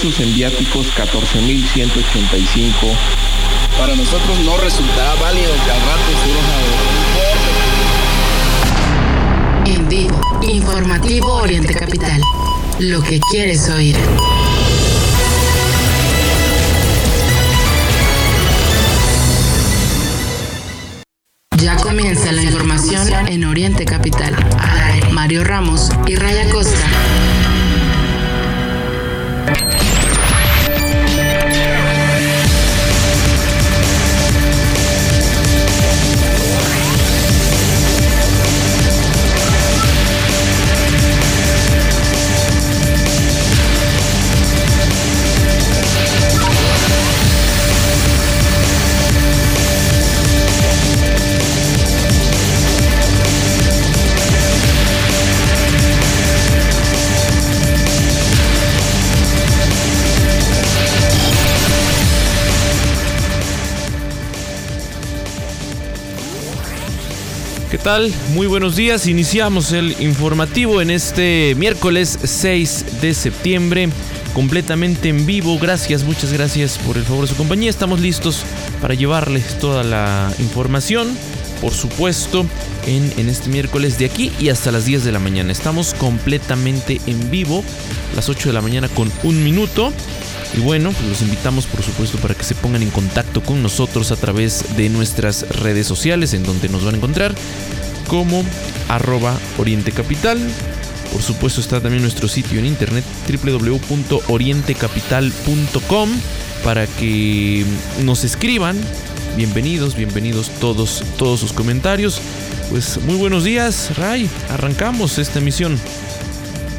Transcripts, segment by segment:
pesos en viáticos 14.185. Para nosotros no resultará válido que al rato se En vivo, informativo Oriente Capital. Lo que quieres oír. Ya comienza la información en Oriente Capital. Mario Ramos y Raya Costa. Muy buenos días. Iniciamos el informativo en este miércoles 6 de septiembre, completamente en vivo. Gracias, muchas gracias por el favor de su compañía. Estamos listos para llevarles toda la información, por supuesto, en, en este miércoles de aquí y hasta las 10 de la mañana. Estamos completamente en vivo, las 8 de la mañana con un minuto. Y bueno, pues los invitamos por supuesto para que se pongan en contacto con nosotros a través de nuestras redes sociales en donde nos van a encontrar como arroba Oriente Capital. Por supuesto está también nuestro sitio en internet www.orientecapital.com para que nos escriban. Bienvenidos, bienvenidos todos, todos sus comentarios. Pues muy buenos días, Ray. Arrancamos esta emisión.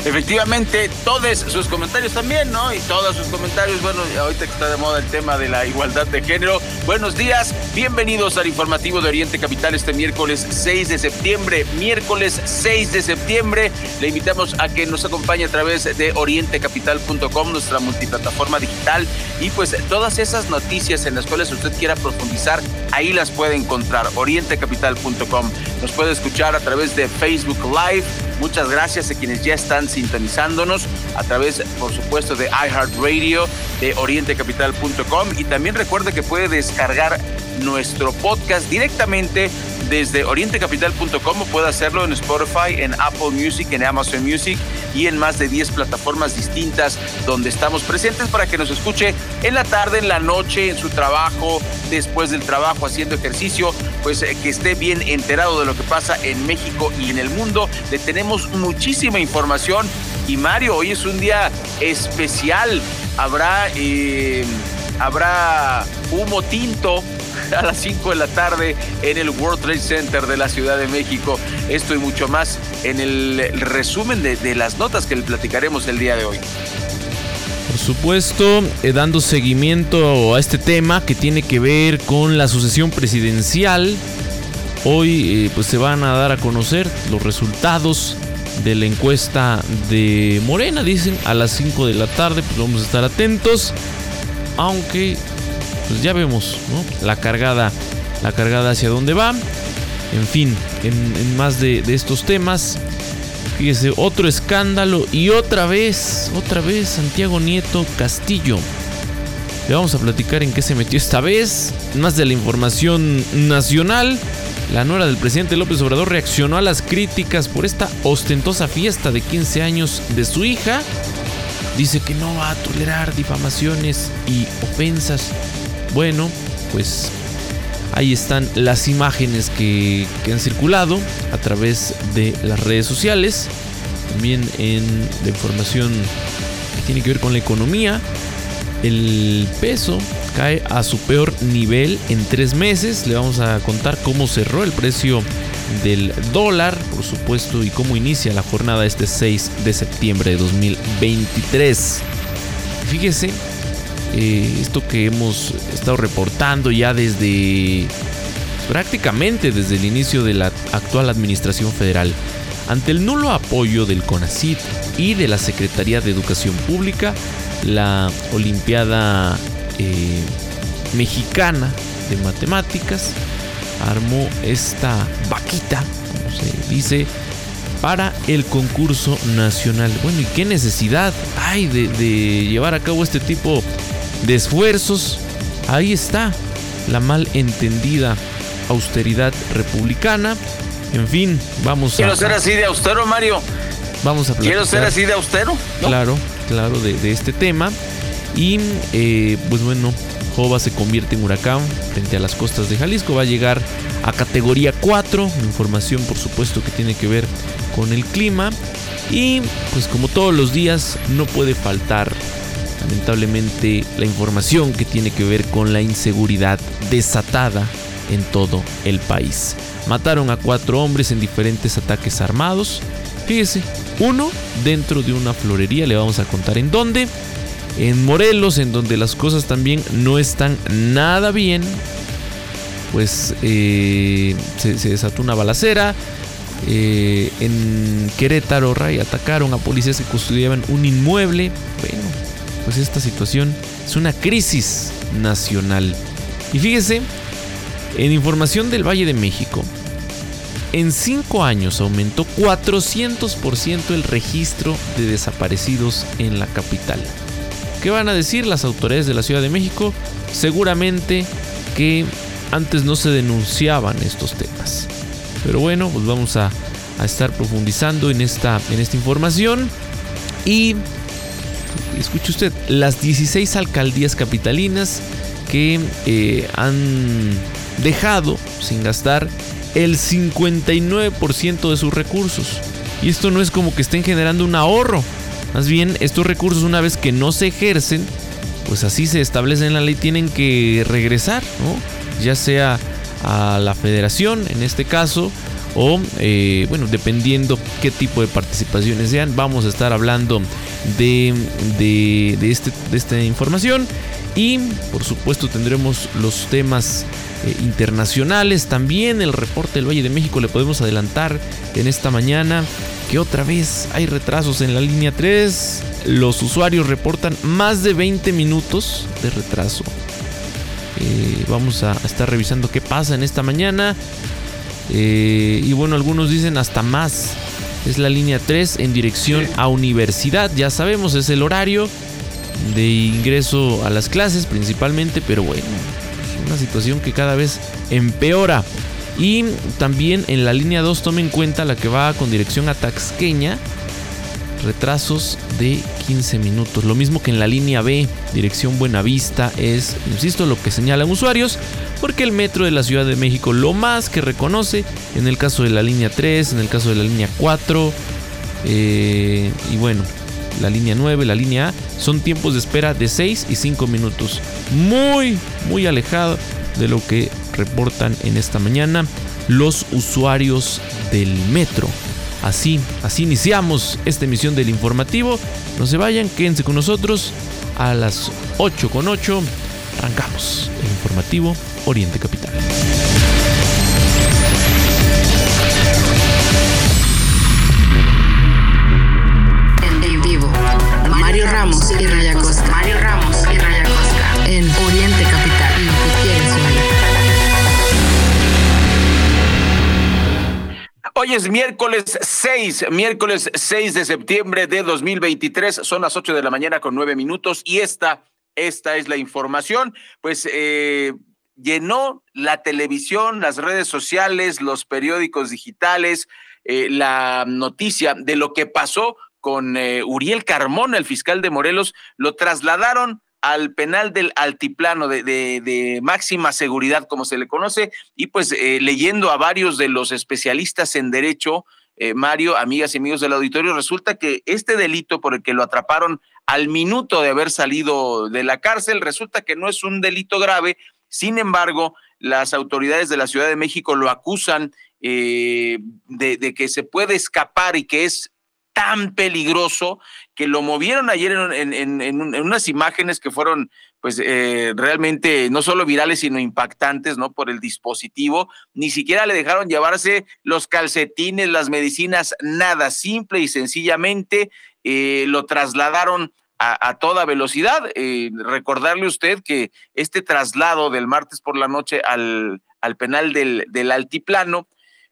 Efectivamente, todos sus comentarios también, ¿no? Y todos sus comentarios, bueno, ahorita que está de moda el tema de la igualdad de género. Buenos días, bienvenidos al informativo de Oriente Capital este miércoles 6 de septiembre. Miércoles 6 de septiembre, le invitamos a que nos acompañe a través de orientecapital.com, nuestra multiplataforma digital. Y pues todas esas noticias en las cuales usted quiera profundizar, ahí las puede encontrar, orientecapital.com. Nos puede escuchar a través de Facebook Live. Muchas gracias a quienes ya están sintonizándonos a través, por supuesto, de iHeartRadio, de orientecapital.com y también recuerde que puede descargar nuestro podcast directamente desde orientecapital.com puede hacerlo en Spotify, en Apple Music, en Amazon Music y en más de 10 plataformas distintas donde estamos presentes para que nos escuche en la tarde, en la noche, en su trabajo, después del trabajo, haciendo ejercicio, pues eh, que esté bien enterado de lo que pasa en México y en el mundo. Le tenemos muchísima información y Mario, hoy es un día especial. Habrá, eh, habrá humo tinto a las 5 de la tarde en el World Trade Center de la Ciudad de México. Esto y mucho más en el resumen de, las notas que le platicaremos el día de hoy. Por supuesto, eh, dando seguimiento a este tema que tiene que ver con la sucesión presidencial. Hoy eh, pues se van a dar a conocer los resultados de la encuesta de Morena, dicen, a las 5 de la tarde, pues vamos a estar atentos. Aunque pues ya vemos la cargada, la cargada hacia dónde va. En fin, en, más de, estos temas. Fíjese, otro escándalo y otra vez, otra vez Santiago Nieto Castillo. Le vamos a platicar en qué se metió esta vez. Más de la información nacional. La nuera del presidente López Obrador reaccionó a las críticas por esta ostentosa fiesta de 15 años de su hija. Dice que no va a tolerar difamaciones y ofensas bueno, pues ahí están las imágenes que, han circulado a través de las redes sociales. También en la información que tiene que ver con la economía. El peso cae a su peor nivel en tres meses. Le vamos a contar cómo cerró el precio del dólar, por supuesto, y cómo inicia la jornada este 6 de septiembre de 2023. Fíjese eh, esto que hemos estado reportando ya desde prácticamente desde el inicio de la actual administración federal. Ante el nulo apoyo del CONACIT y de la Secretaría de Educación Pública, la Olimpiada eh, Mexicana de Matemáticas armó esta vaquita, como se dice, para el concurso nacional. Bueno, ¿y qué necesidad hay de, de llevar a cabo este tipo de esfuerzos? Ahí está la mal entendida austeridad republicana. En fin, vamos Quiero a... Quiero ser así de austero, Mario. Vamos a Quiero ser así de austero. Claro, claro, de, de, este tema. Y eh, pues bueno, Jova se convierte en huracán frente a las costas de Jalisco. Va a llegar a categoría 4. Información, por supuesto, que tiene que ver con el clima. Y pues como todos los días, no puede faltar lamentablemente la información que tiene que ver con la inseguridad desatada en todo el país. Mataron a cuatro hombres en diferentes ataques armados. Fíjese, uno dentro de una florería, le vamos a contar en dónde. En Morelos, en donde las cosas también no están nada bien, pues eh, se, desató una balacera. Eh, en Querétaro, Ray, atacaron a policías que custodiaban un inmueble. Bueno, pues esta situación es una crisis nacional. Y fíjese, en información del Valle de México, en cinco años aumentó 400% el registro de desaparecidos en la capital. ¿Qué van a decir las autoridades de la Ciudad de México? Seguramente que antes no se denunciaban estos temas. Pero bueno, pues vamos a, a estar profundizando en esta, en esta información. Y escuche usted, las 16 alcaldías capitalinas que eh, han dejado sin gastar el 59% de sus recursos. Y esto no es como que estén generando un ahorro. Más bien, estos recursos una vez que no se ejercen, pues así se establece en la ley, tienen que regresar. Ya sea a la federación, en este caso, o eh, bueno, dependiendo qué tipo de participaciones sean, vamos a estar hablando de, de, este, de esta información y por supuesto tendremos los temas eh, internacionales también, el reporte del Valle de México le podemos adelantar en esta mañana que otra vez hay retrasos en la línea 3, los usuarios reportan más de 20 minutos de retraso. Eh, vamos a estar revisando qué pasa en esta mañana. Eh, y bueno, algunos dicen hasta más. Es la línea 3 en dirección a universidad. Ya sabemos, es el horario de ingreso a las clases principalmente, pero bueno, es una situación que cada vez empeora. Y también en la línea 2 tome en cuenta la que va con dirección a Taxqueña retrasos de 15 minutos. Lo mismo que en la línea B, dirección Buenavista, es, insisto, lo que señalan usuarios, porque el metro de la Ciudad de México lo más que reconoce, en el caso de la línea 3, en el caso de la línea 4, eh, y bueno, la línea 9, la línea A, son tiempos de espera de 6 y 5 minutos. Muy, muy alejado de lo que reportan en esta mañana los usuarios del metro. Así, así iniciamos esta emisión del informativo. No se vayan, quédense con nosotros. A las 8 con 8 arrancamos el informativo Oriente Capital. En vivo, Mario Ramos y Hoy es miércoles 6, miércoles 6 de septiembre de 2023, son las 8 de la mañana con 9 minutos y esta, esta es la información, pues eh, llenó la televisión, las redes sociales, los periódicos digitales, eh, la noticia de lo que pasó con eh, Uriel Carmona, el fiscal de Morelos, lo trasladaron al penal del altiplano de, de, máxima seguridad, como se le conoce, y pues eh, leyendo a varios de los especialistas en derecho, eh, Mario, amigas y amigos del auditorio, resulta que este delito por el que lo atraparon al minuto de haber salido de la cárcel, resulta que no es un delito grave, sin embargo, las autoridades de la Ciudad de México lo acusan eh, de que se puede escapar y que es tan peligroso que lo movieron ayer en, en, en, unas imágenes que fueron pues eh, realmente no solo virales sino impactantes no por el dispositivo. Ni siquiera le dejaron llevarse los calcetines las medicinas nada. Simple y sencillamente eh, lo trasladaron a, a toda velocidad. Eh, recordarle usted que este traslado del martes por la noche al, al penal del, del altiplano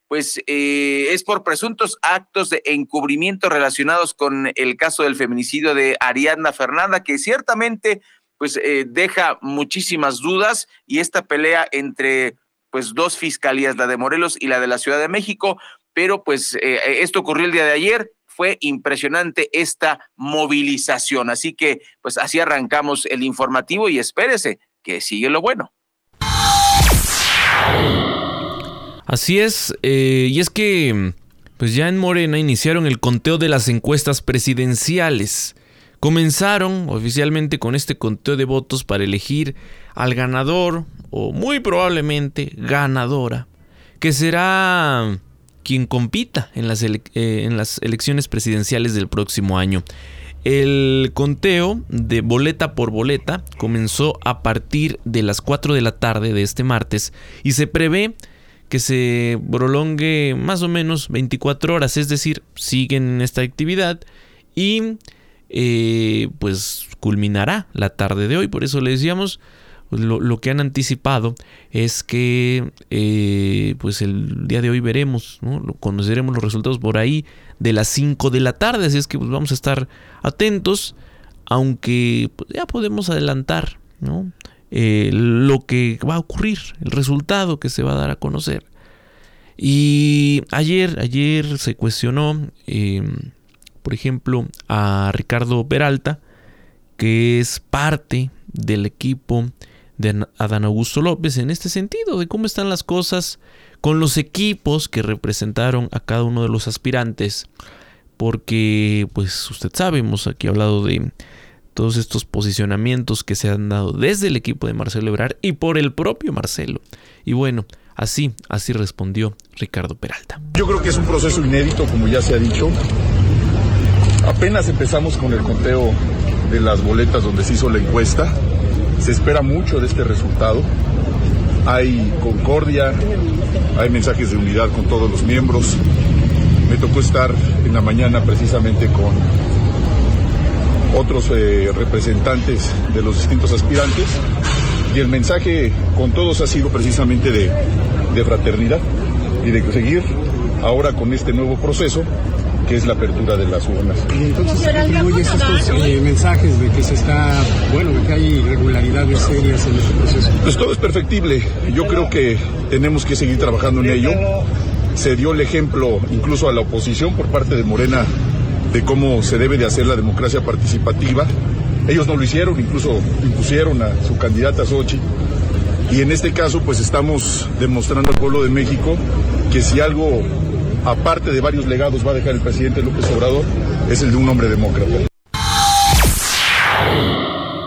pues eh, es por presuntos actos de encubrimiento relacionados con el caso del feminicidio de Ariadna Fernanda, que ciertamente pues eh, deja muchísimas dudas y esta pelea entre pues dos fiscalías, la de Morelos y la de la Ciudad de México, pero pues eh, esto ocurrió el día de ayer, fue impresionante esta movilización, así que pues así arrancamos el informativo y espérese que sigue lo bueno. Así es, eh, y es que pues ya en Morena iniciaron el conteo de las encuestas presidenciales. Comenzaron oficialmente con este conteo de votos para elegir al ganador, o muy probablemente ganadora, que será quien compita en las, eh, en las elecciones presidenciales del próximo año. El conteo de boleta por boleta comenzó a partir de las 4 de la tarde de este martes y se prevé que se prolongue más o menos 24 horas, es decir, siguen en esta actividad y eh, pues culminará la tarde de hoy, por eso le decíamos, pues, lo, que han anticipado es que eh, pues el día de hoy veremos, ¿no? conoceremos los resultados por ahí de las 5 de la tarde, así es que pues vamos a estar atentos, aunque pues, ya podemos adelantar, ¿no? Eh, lo que va a ocurrir, el resultado que se va a dar a conocer. Y ayer, ayer se cuestionó, em, por ejemplo, a Ricardo Peralta, que es parte del equipo de Adán Augusto López en este sentido, de cómo están las cosas con los equipos que representaron a cada uno de los aspirantes, porque pues usted sabe, hemos aquí hablado de todos estos posicionamientos que se han dado desde el equipo de Marcelo Ebrard y por el propio Marcelo. Y bueno, así, así respondió Ricardo Peralta. Yo creo que es un proceso inédito, como ya se ha dicho. Apenas empezamos con el conteo de las boletas donde se hizo la encuesta. Se espera mucho de este resultado. Hay concordia, hay mensajes de unidad con todos los miembros. Me tocó estar en la mañana precisamente con otros eh, representantes de los distintos aspirantes y el mensaje con todos ha sido precisamente de, fraternidad y de seguir ahora con este nuevo proceso que es la apertura de las urnas. Y entonces atribuye estos eh, mensajes de que se está, bueno, de que hay irregularidades serias en este proceso. Pues todo es perfectible. Yo creo que tenemos que seguir trabajando en ello. Se dio el ejemplo incluso a la oposición por parte de Morena de cómo se debe de hacer la democracia participativa. Ellos no lo hicieron, incluso impusieron a su candidata Sochi. Y en este caso, pues estamos demostrando al pueblo de México que si algo, aparte de varios legados, va a dejar el presidente López Obrador, es el de un hombre demócrata.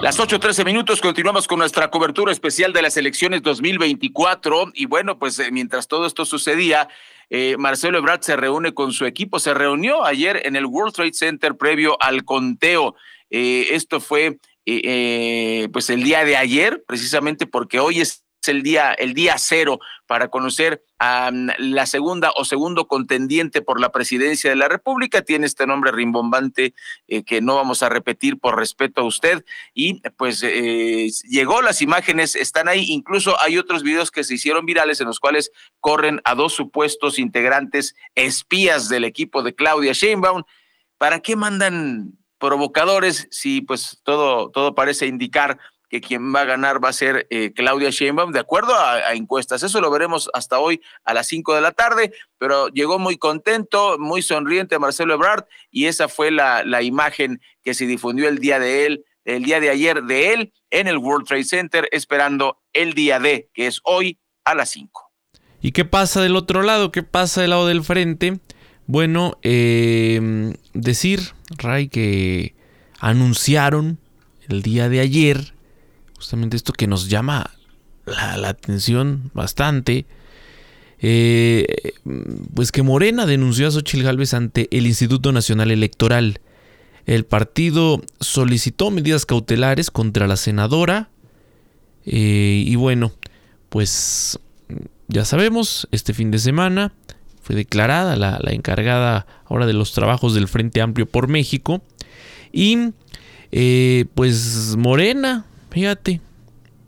Las 8.13 minutos, continuamos con nuestra cobertura especial de las elecciones 2024. Y bueno, pues eh, mientras todo esto sucedía, eh, Marcelo Ebrard se reúne con su equipo, se reunió ayer en el World Trade Center previo al conteo. Eh, esto fue pues el día de ayer, precisamente porque hoy es el día, el día cero para conocer a mm, la segunda o segundo contendiente por la presidencia de la República. Tiene este nombre rimbombante eh, que no vamos a repetir por respeto a usted. Y pues eh, llegó, las imágenes están ahí. Incluso hay otros videos que se hicieron virales en los cuales corren a dos supuestos integrantes espías del equipo de Claudia Sheinbaum. ¿Para qué mandan provocadores si pues todo, todo parece indicar que quien va a ganar va a ser eh, Claudia Sheinbaum, de acuerdo a, encuestas. Eso lo veremos hasta hoy a las 5 de la tarde, pero llegó muy contento, muy sonriente Marcelo Ebrard y esa fue la, imagen que se difundió el día de él, el día de ayer de él en el World Trade Center, esperando el día de, que es hoy a las 5. ¿Y qué pasa del otro lado? ¿Qué pasa del lado del frente? Bueno, eh, decir, Ray, que anunciaron el día de ayer justamente esto que nos llama la, atención bastante. Eh, pues que Morena denunció a Xochitl Gálvez ante el Instituto Nacional Electoral. El partido solicitó medidas cautelares contra la senadora. Eh, y bueno, pues ya sabemos, este fin de semana fue declarada la, la, encargada ahora de los trabajos del Frente Amplio por México. Y eh, pues Morena Fíjate,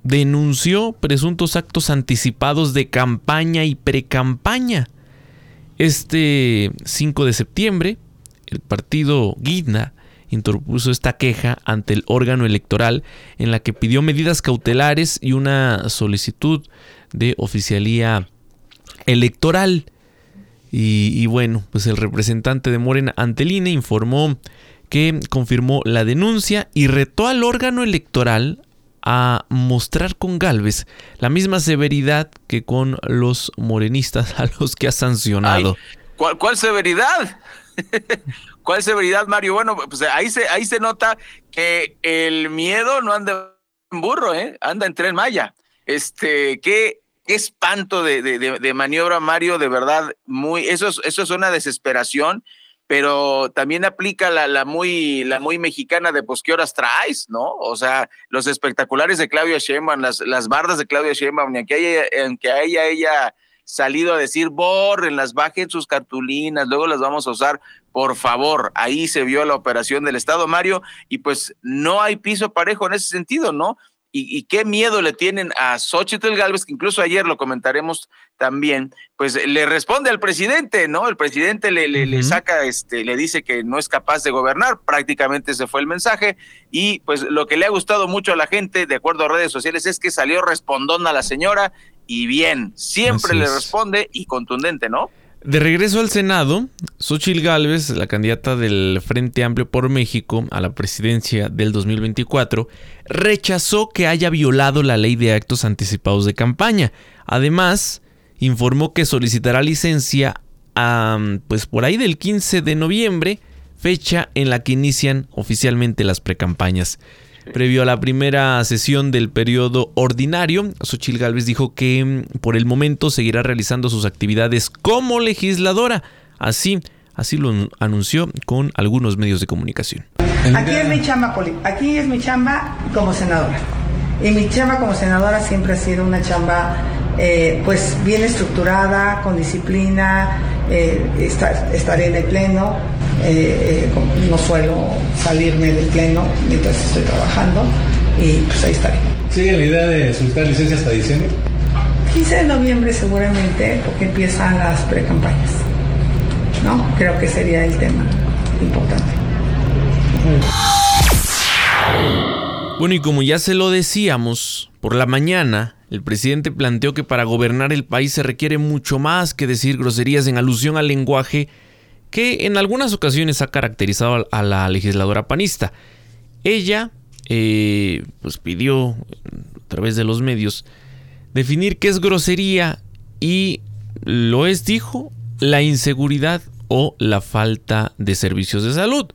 denunció presuntos actos anticipados de campaña y precampaña. Este 5 de septiembre, el partido Guidna interpuso esta queja ante el órgano electoral en la que pidió medidas cautelares y una solicitud de oficialía electoral. Y, bueno, pues el representante de Morena ante el INE informó que confirmó la denuncia y retó al órgano electoral a mostrar con Galvez la misma severidad que con los morenistas a los que ha sancionado. ¿cuál, ¿Cuál severidad? ¿Cuál severidad, Mario? Bueno, pues ahí se, ahí se nota que el miedo no anda en burro, ¿eh? anda en tren Maya. Este, qué, qué espanto de, de, de, maniobra, Mario, de verdad, muy, eso es, eso es una desesperación, pero también aplica la, la, muy, la muy mexicana de pues qué horas traes, ¿no? O sea, los espectaculares de Claudia Sheinbaum, las, las bardas de Claudia Sheinbaum, aunque haya, aunque haya ella salido a decir, borrenlas, bajen sus cartulinas, luego las vamos a usar. Por favor, ahí se vio la operación del Estado, Mario, y pues no hay piso parejo en ese sentido, ¿no? Y, qué miedo le tienen a Xochitl Galvez, que incluso ayer lo comentaremos también, pues le responde al presidente, ¿no? El presidente le, le, saca, este, le dice que no es capaz de gobernar, prácticamente ese fue el mensaje, y pues lo que le ha gustado mucho a la gente, de acuerdo a redes sociales, es que salió respondón a la señora y bien, siempre le responde y contundente, ¿no? De regreso al Senado, Xochil Gálvez, la candidata del Frente Amplio por México a la presidencia del 2024, rechazó que haya violado la ley de actos anticipados de campaña. Además, informó que solicitará licencia a, pues por ahí del 15 de noviembre, fecha en la que inician oficialmente las precampañas. Previo a la primera sesión del periodo ordinario, Xochil Gálvez dijo que mm, por el momento seguirá realizando sus actividades como legisladora. Así, así lo anunció con algunos medios de comunicación. Aquí es mi chamba, aquí es mi chamba como senadora. Y mi chamba como senadora siempre ha sido una chamba eh, pues bien estructurada, con disciplina, eh, estaré en el pleno, eh, no suelo salirme del pleno mientras estoy trabajando y pues ahí estaré. ¿Sigue la idea de solicitar licencia hasta diciembre? 15 de noviembre seguramente porque empiezan las precampañas. ¿No? Creo que sería el tema importante. Bueno, y como ya se lo decíamos, por la mañana el presidente planteó que para gobernar el país se requiere mucho más que decir groserías en alusión al lenguaje que en algunas ocasiones ha caracterizado a la legisladora panista. Ella eh, pues pidió a través de los medios definir qué es grosería y lo es, dijo, la inseguridad o la falta de servicios de salud,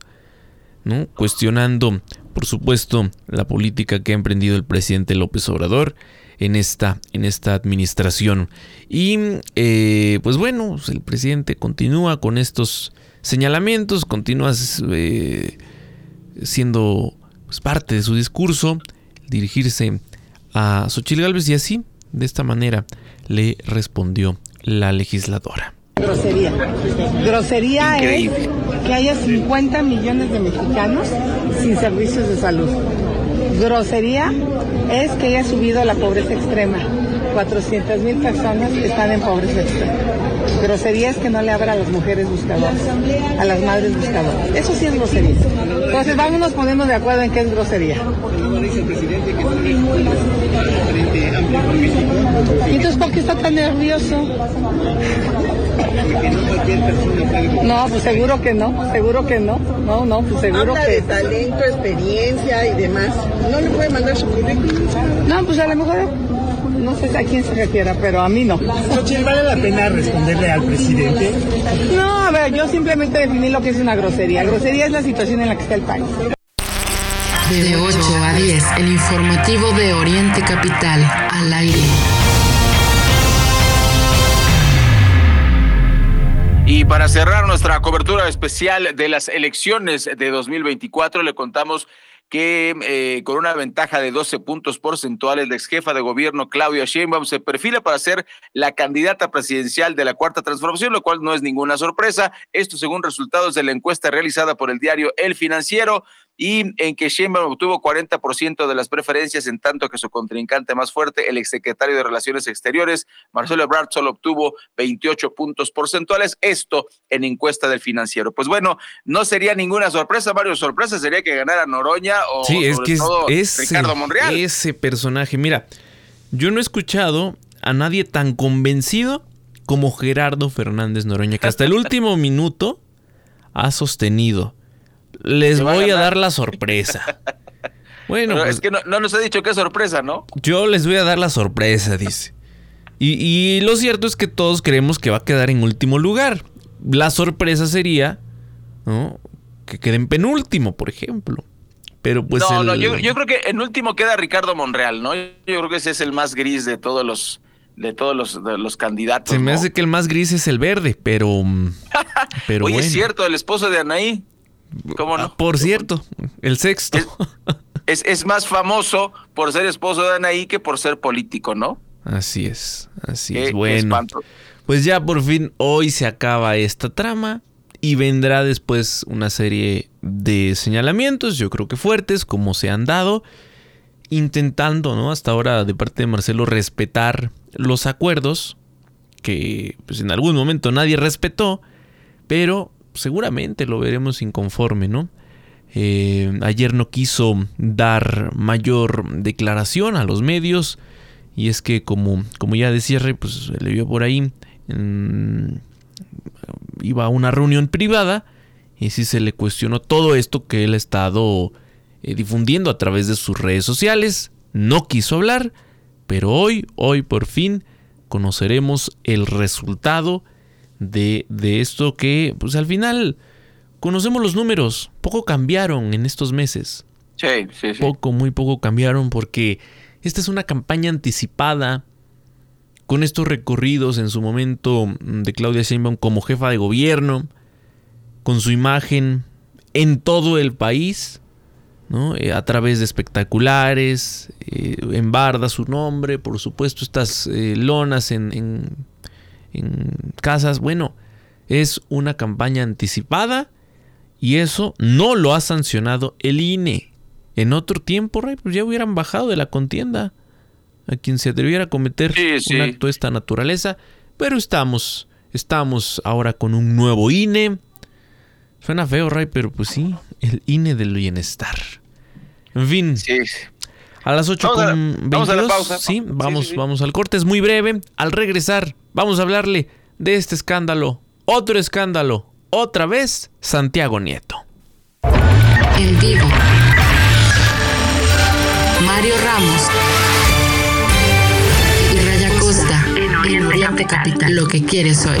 ¿no? cuestionando, por supuesto, la política que ha emprendido el presidente López Obrador en esta, en esta administración. Y eh, pues bueno, el presidente continúa con estos señalamientos, continúa eh, siendo pues, parte de su discurso, dirigirse a Xochitl Gálvez y así, de esta manera, le respondió la legisladora. Grosería. Grosería es que haya 50 millones de mexicanos sin servicios de salud. Grosería es que haya subido la pobreza extrema. 400 mil personas están en pobreza extrema. Grosería es que no le abra a las mujeres buscadoras, a las madres buscadoras. Eso sí es grosería. Entonces vámonos poniendo de acuerdo en qué es grosería. Entonces, ¿por qué está tan nervioso? No, pues seguro que no, seguro que no. No, no, pues seguro Habla que. de talento, experiencia y demás. ¿No le puede mandar su currículum? No, pues a lo mejor no sé a quién se refiera, pero a mí no. ¿vale la pena responderle al presidente? No, a ver, yo simplemente definí lo que es una grosería. Grosería es la situación en la que está el país. De 8 a 10, el informativo de Oriente Capital, al aire. Y para cerrar nuestra cobertura especial de las elecciones de 2024, le contamos que eh, con una ventaja de 12 puntos porcentuales, la ex jefa de gobierno Claudia Sheinbaum se perfila para ser la candidata presidencial de la Cuarta Transformación, lo cual no es ninguna sorpresa. Esto según resultados de la encuesta realizada por el diario El Financiero. Y en que Sheinbaum obtuvo 40% de las preferencias, en tanto que su contrincante más fuerte, el exsecretario de Relaciones Exteriores, Marcelo Ebrard, solo obtuvo 28 puntos porcentuales, esto en encuesta del financiero. Pues bueno, no sería ninguna sorpresa, Mario, sorpresa sería que ganara Noroña o sí, es que todo es Ricardo Monreal. Ese personaje, mira, yo no he escuchado a nadie tan convencido como Gerardo Fernández Noroña, que hasta el último minuto ha sostenido. Les voy a, dar la sorpresa. Bueno, Pero pues, es que no, no nos ha dicho qué sorpresa, ¿no? yo les voy a dar la sorpresa, dice. Y, y lo cierto es que todos creemos que va a quedar en último lugar. La sorpresa sería, ¿no? Que quede en penúltimo, por ejemplo. Pero pues no, el- no, yo, yo creo que en último queda Ricardo Monreal, ¿no? Yo creo que ese es el más gris de todos los de todos los, de los candidatos. Se me ¿no? hace que el más gris es el verde, pero. mm, pero Oye, bueno. es cierto, el esposo de Anaí. ¿Cómo no? Ah, por cierto, el sexto. Es, es más famoso por ser esposo de Anaí que por ser político, ¿no? así es, así Qué- es. Bueno, espanto. pues ya por fin hoy se acaba esta trama y vendrá después una serie de señalamientos, yo creo que fuertes, como se han dado, intentando, ¿no? Hasta ahora de parte de Marcelo respetar los acuerdos que pues en algún momento nadie respetó, pero seguramente lo veremos inconforme, ¿no? Eh, ayer no quiso dar mayor declaración a los medios y es que como, como ya decía Rey, pues se le vio por ahí, iba a una reunión privada y sí se le cuestionó todo esto que él ha estado eh, difundiendo a través de sus redes sociales. No quiso hablar, pero hoy, hoy por fin conoceremos el resultado de, de esto que, pues al final, conocemos los números. Poco cambiaron en estos meses. Sí, sí, sí. Poco, muy poco cambiaron porque esta es una campaña anticipada con estos recorridos en su momento mm, de Claudia Sheinbaum como jefa de gobierno, con su imagen en todo el país, ¿no? Eh, a través de espectaculares, eh, en barda su nombre, por supuesto estas eh, lonas en, en- en casas. Bueno, es una campaña anticipada y eso no lo ha sancionado el INE. En otro tiempo, Ray, pues ya hubieran bajado de la contienda a quien se atreviera a cometer Sí, sí. un acto de esta naturaleza. Pero estamos, estamos ahora con un nuevo INE. Suena feo, Ray, pero pues sí, el INE del bienestar. En fin, Sí, sí. A las 8 Vamos a la- con vamos a la 22, pausa. Sí, Sí, vamos, sí, sí. vamos al corte, es muy breve. Al regresar, vamos a hablarle de este escándalo, otro escándalo, otra vez Santiago Nieto. En vivo. Mario Ramos. Y Raya Costa. En Oriente Capital. Lo que quieres oír.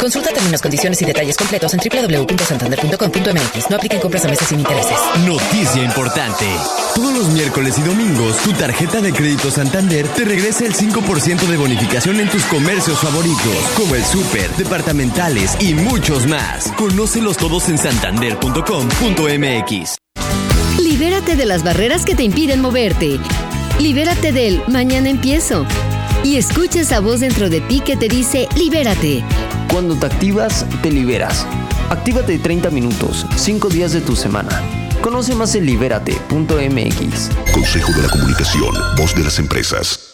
Consulta términos, condiciones y detalles completos en www.santander.com.mx. No apliquen compras a meses sin intereses. Noticia importante. Todos los miércoles y domingos, tu tarjeta de crédito Santander te regresa el 5% de bonificación en tus comercios favoritos, como el súper, departamentales y muchos más. Conócelos todos en santander.com.mx. Libérate de las barreras que te impiden moverte. Libérate del mañana empiezo. Y escucha esa voz dentro de ti que te dice libérate. Cuando te activas, te liberas. Actívate 30 minutos, 5 días de tu semana. Conoce más en libérate.mx. Consejo de la Comunicación, voz de las empresas.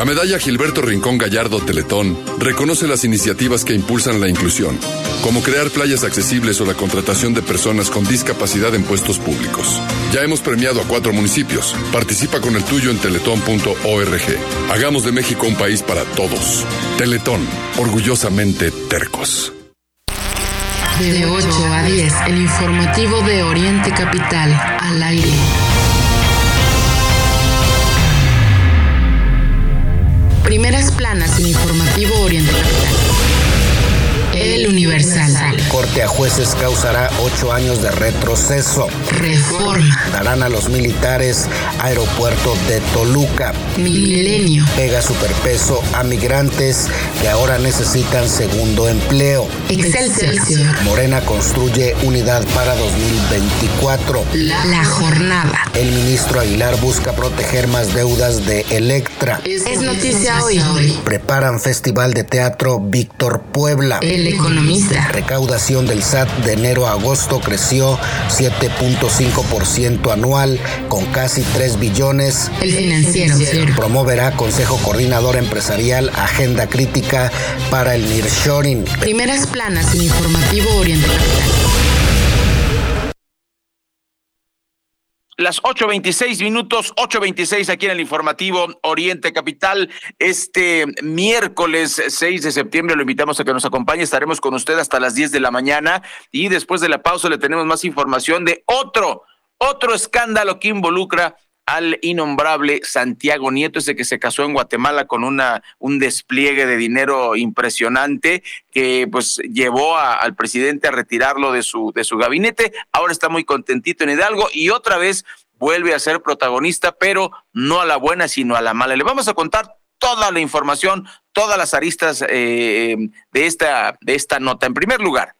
La medalla Gilberto Rincón Gallardo Teletón reconoce las iniciativas que impulsan la inclusión, como crear playas accesibles o la contratación de personas con discapacidad en puestos públicos. Ya hemos premiado a cuatro municipios. Participa con el tuyo en teletón.org. Hagamos de México un país para todos. Teletón, orgullosamente tercos. De 8 a 10, el informativo de Oriente Capital, al aire. Primeras planas en informativo Oriente Capital. Universal. Corte a jueces causará ocho años de retroceso. Reforma. Darán a los militares aeropuerto de Toluca. Milenio. Pega superpeso a migrantes que ahora necesitan segundo empleo. Excelsior. Morena construye unidad para 2024. La, la jornada. El ministro Aguilar busca proteger más deudas de Electra. Es noticia hoy. Preparan festival de teatro Víctor Puebla. El economista. Recaudación del SAT de enero a agosto creció 7.5% anual con casi 3 billones. El financiero. Promoverá Consejo Coordinador Empresarial Agenda Crítica para el Nearshoring. Primeras planas en informativo Oriente Capital. Las 8.26 minutos, 8.26 aquí en el informativo Oriente Capital. Este miércoles 6 de septiembre lo invitamos a que nos acompañe. Estaremos con usted hasta las 10 de la mañana y después de la pausa le tenemos más información de otro, otro escándalo que involucra al innombrable Santiago Nieto, ese que se casó en Guatemala con una, un despliegue de dinero impresionante que pues llevó al presidente a retirarlo de su, de su gabinete. Ahora está muy contentito en Hidalgo y otra vez vuelve a ser protagonista, pero no a la buena, sino a la mala. Le vamos a contar toda la información, todas las aristas eh, de, esta, de esta nota. En primer lugar,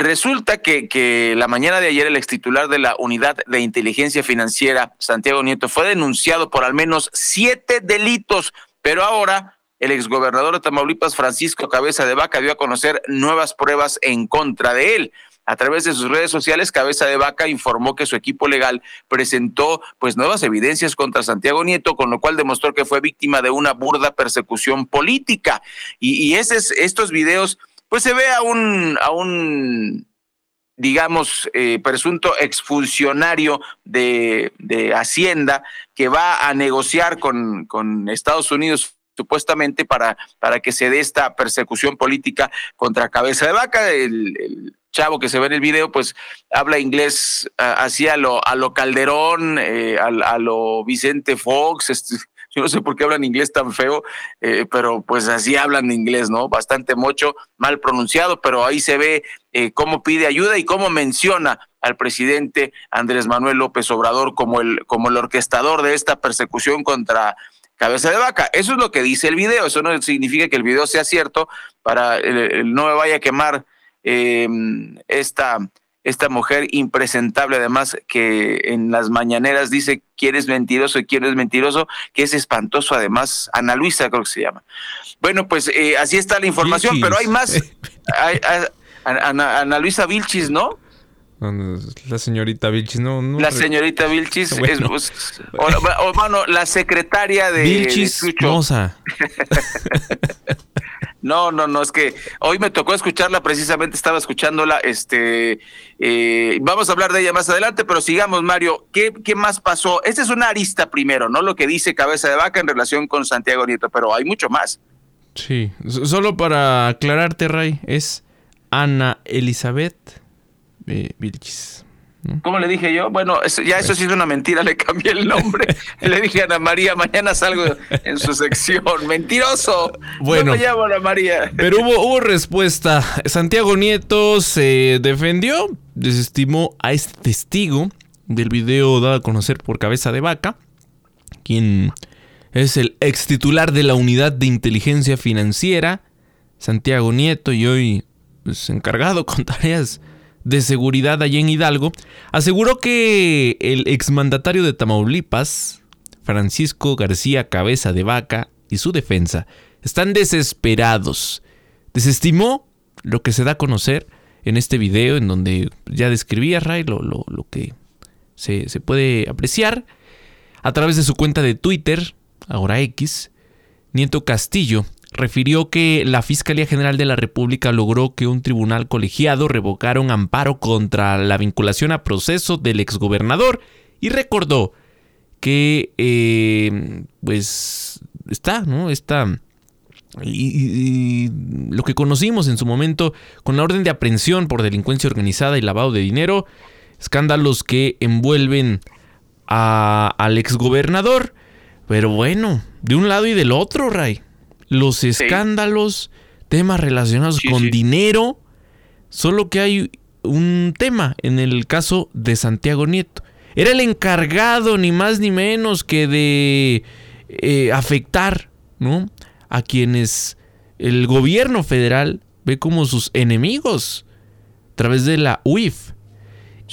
Resulta que, la mañana de ayer el extitular de la Unidad de Inteligencia Financiera, Santiago Nieto, fue denunciado por al menos siete delitos, pero ahora el exgobernador de Tamaulipas, Francisco Cabeza de Vaca, dio a conocer nuevas pruebas en contra de él. A través de sus redes sociales, Cabeza de Vaca informó que su equipo legal presentó pues nuevas evidencias contra Santiago Nieto, con lo cual demostró que fue víctima de una burda persecución política. Y, estos videos pues se ve a un, a un digamos, eh, presunto exfuncionario de, de, Hacienda que va a negociar con, con Estados Unidos supuestamente para, para que se dé esta persecución política contra Cabeza de Vaca. El, chavo que se ve en el video, pues habla inglés uh, así a lo, a lo Calderón, eh, a, a, lo Vicente Fox, este, yo no sé por qué hablan inglés tan feo, eh, pero pues así hablan inglés, ¿no? Bastante mucho, mal pronunciado, pero ahí se ve eh, cómo pide ayuda y cómo menciona al presidente Andrés Manuel López Obrador como el, como el orquestador de esta persecución contra cabeza de vaca. Eso es lo que dice el video, eso no significa que el video sea cierto para el, el no me vaya a quemar eh, esta esta mujer impresentable, además, que en las mañaneras dice quién es mentiroso y quién es mentiroso, que es espantoso, además, Ana Luisa creo que se llama. Bueno, pues eh, así está la información, Vilchis. pero hay más. hay, hay, Ana, Ana, Luisa Vilchis, ¿no? La señorita Vilchis, no. no la señorita Vilchis bueno. es. Pues, o, o, bueno, la secretaria de. Vilchis de Moza. No, no, no, es que hoy me tocó escucharla, precisamente estaba escuchándola, este, eh, vamos a hablar de ella más adelante, pero sigamos, Mario, ¿qué, ¿qué más pasó? Esta es una arista primero, ¿no? Lo que dice Cabeza de Vaca en relación con Santiago Nieto, pero hay mucho más. Sí, solo para aclararte, Ray, es Ana Elizabeth eh, Vilchis. ¿Cómo le dije yo? Bueno, eso, ya eso sí es una mentira, le cambié el nombre. le dije a Ana María, mañana salgo en su sección. Mentiroso. Bueno, no me llamo Ana María. Pero hubo, hubo respuesta. Santiago Nieto se defendió, desestimó a este testigo del video dado a conocer por Cabeza de Vaca, quien es el ex titular de la Unidad de Inteligencia Financiera, Santiago Nieto, y hoy pues, encargado con tareas de seguridad allá en Hidalgo, aseguró que el exmandatario de Tamaulipas, Francisco García Cabeza de Vaca y su defensa están desesperados. Desestimó lo que se da a conocer en este video en donde ya describía Ray lo, lo, que se, se, puede apreciar a través de su cuenta de Twitter, ahora X, Nieto Castillo refirió que la Fiscalía General de la República logró que un tribunal colegiado revocara un amparo contra la vinculación a proceso del exgobernador y recordó que eh, pues está, ¿no? Está y, lo que conocimos en su momento con la orden de aprehensión por delincuencia organizada y lavado de dinero, escándalos que envuelven al exgobernador. Pero bueno, de un lado y del otro, Ray. Los escándalos, temas relacionados con dinero, solo que hay un tema en el caso de Santiago Nieto. Era el encargado, ni más ni menos que de eh, afectar, ¿no? a quienes el gobierno federal ve como sus enemigos a través de la UIF.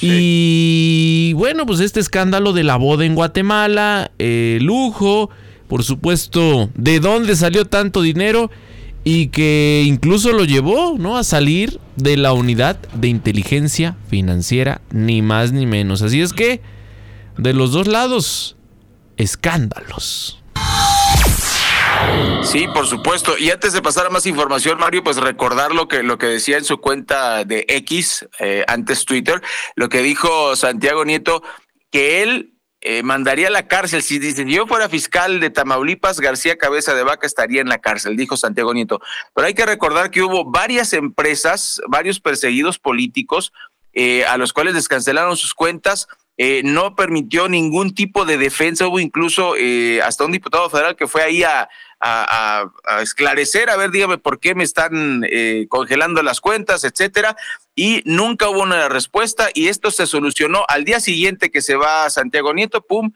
Y bueno, pues este escándalo de la boda en Guatemala, el lujo, por supuesto, de dónde salió tanto dinero y que incluso lo llevó, ¿no? A salir de la unidad de inteligencia financiera, ni más ni menos. Así es que, de los dos lados, escándalos. Sí, por supuesto. Y antes de pasar a más información, Mario, pues recordar lo que, lo que decía en su cuenta de X, eh, antes Twitter, lo que dijo Santiago Nieto, que él eh, mandaría a la cárcel. Si yo fuera fiscal de Tamaulipas, García Cabeza de Vaca estaría en la cárcel, dijo Santiago Nieto. Pero hay que recordar que hubo varias empresas, varios perseguidos políticos, eh, a los cuales descancelaron sus cuentas. no permitió ningún tipo de defensa. Hubo incluso hasta un diputado federal que fue ahí a, a, esclarecer, a ver, dígame por qué me están eh, congelando las cuentas, etcétera. Y nunca hubo una respuesta y esto se solucionó al día siguiente que se va a Santiago Nieto, pum,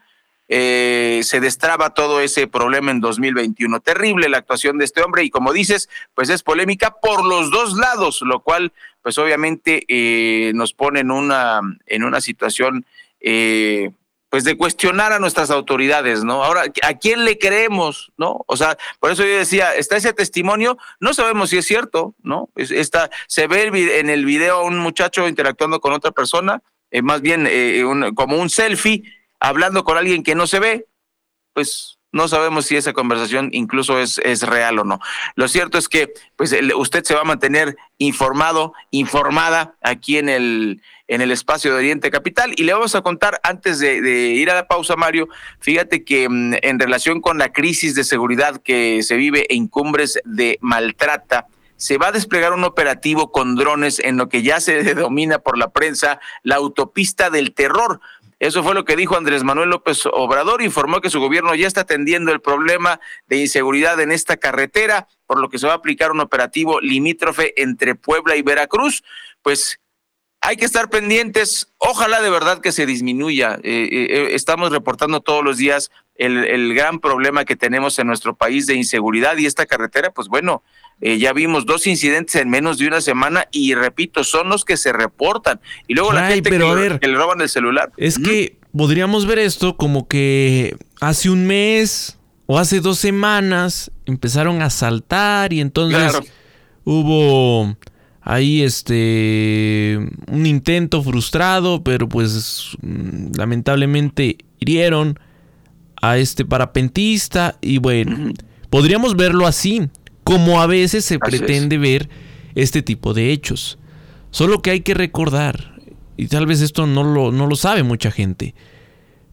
eh, se destraba todo ese problema en 2021. Terrible la actuación de este hombre y como dices, pues es polémica por los dos lados, lo cual pues obviamente eh, nos pone en una, en una situación eh, pues de cuestionar a nuestras autoridades, ¿no? Ahora, ¿a quién le creemos, no? O sea, por eso yo decía, está ese testimonio, no sabemos si es cierto, ¿no? Está, se ve en el video a un muchacho interactuando con otra persona, eh, más bien eh, como un selfie, hablando con alguien que no se ve, pues no sabemos si esa conversación incluso es, es real o no. Lo cierto es que pues, usted se va a mantener informado, informada aquí en el, en el espacio de Oriente Capital. Y le vamos a contar, antes de, ir a la pausa, Mario, fíjate que mm, en relación con la crisis de seguridad que se vive en cumbres de Maltrata, se va a desplegar un operativo con drones en lo que ya se denomina por la prensa la autopista del terror eso fue lo que dijo Andrés Manuel López Obrador. Informó que su gobierno ya está atendiendo el problema de inseguridad en esta carretera, por lo que se va a aplicar un operativo limítrofe entre Puebla y Veracruz. Pues hay que estar pendientes. Ojalá de verdad que se disminuya. Eh, eh, eh, estamos reportando todos los días el, el, gran problema que tenemos en nuestro país de inseguridad y esta carretera, pues bueno, eh, ya vimos dos incidentes en menos de una semana y repito, son los que se reportan. Y luego la gente que, le roban el celular. Es que podríamos ver esto como que hace un mes o hace dos semanas empezaron a saltar y entonces hubo ahí este un intento frustrado, pero pues mm, lamentablemente hirieron a este parapentista y bueno, podríamos verlo así como a veces se pretende ver este tipo de hechos. Solo que hay que recordar, y tal vez esto no lo, no lo sabe mucha gente,